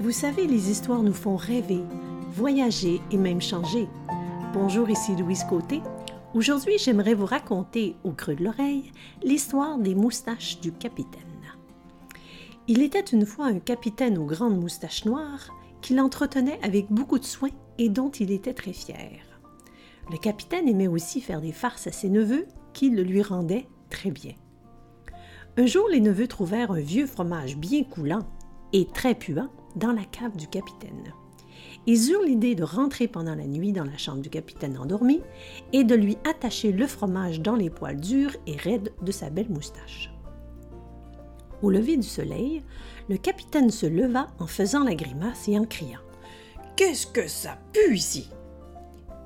Vous savez, les histoires nous font rêver, voyager et même changer. Bonjour, ici Louise Côté. Aujourd'hui, j'aimerais vous raconter, au creux de l'oreille, l'histoire des moustaches du capitaine. Il était une fois un capitaine aux grandes moustaches noires qu'il entretenait avec beaucoup de soin et dont il était très fier. Le capitaine aimait aussi faire des farces à ses neveux qui le lui rendaient très bien. Un jour, les neveux trouvèrent un vieux fromage bien coulant et très puant dans la cave du capitaine. Ils eurent l'idée de rentrer pendant la nuit dans la chambre du capitaine endormi et de lui attacher le fromage dans les poils durs et raides de sa belle moustache. Au lever du soleil, le capitaine se leva en faisant la grimace et en criant Qu'est-ce que ça pue ici?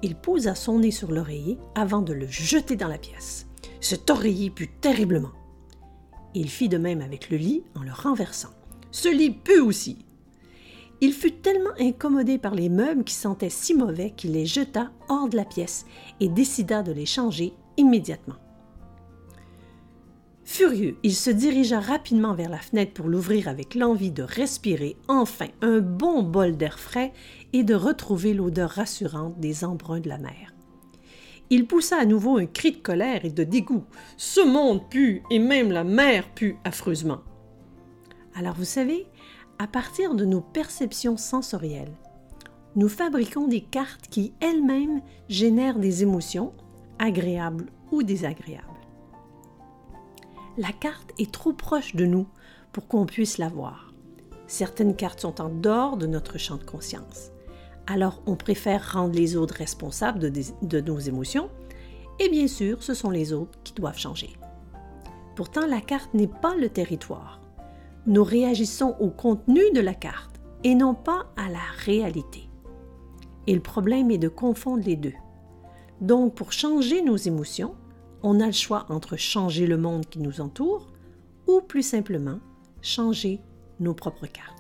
Il posa son nez sur l'oreiller avant de le jeter dans la pièce. Cet oreiller pue terriblement. Il fit de même avec le lit en le renversant. Ce lit pue aussi. Il fut tellement incommodé par les meubles qui sentaient si mauvais qu'il les jeta hors de la pièce et décida de les changer immédiatement. Furieux, il se dirigea rapidement vers la fenêtre pour l'ouvrir avec l'envie de respirer enfin un bon bol d'air frais et de retrouver l'odeur rassurante des embruns de la mer. Il poussa à nouveau un cri de colère et de dégoût. Ce monde pue et même la mer pue affreusement. Alors vous savez, à partir de nos perceptions sensorielles, nous fabriquons des cartes qui elles-mêmes génèrent des émotions, agréables ou désagréables. La carte est trop proche de nous pour qu'on puisse la voir. Certaines cartes sont en dehors de notre champ de conscience. Alors on préfère rendre les autres responsables de, de nos émotions, et bien sûr, ce sont les autres qui doivent changer. Pourtant, la carte n'est pas le territoire nous réagissons au contenu de la carte et non pas à la réalité. Et le problème est de confondre les deux. Donc, pour changer nos émotions, on a le choix entre changer le monde qui nous entoure ou plus simplement changer nos propres cartes.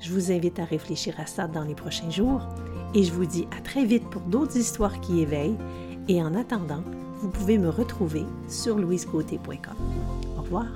Je vous invite à réfléchir à ça dans les prochains jours et je vous dis à très vite pour d'autres histoires qui éveillent et en attendant, vous pouvez me retrouver sur louisecoté.com. Au revoir.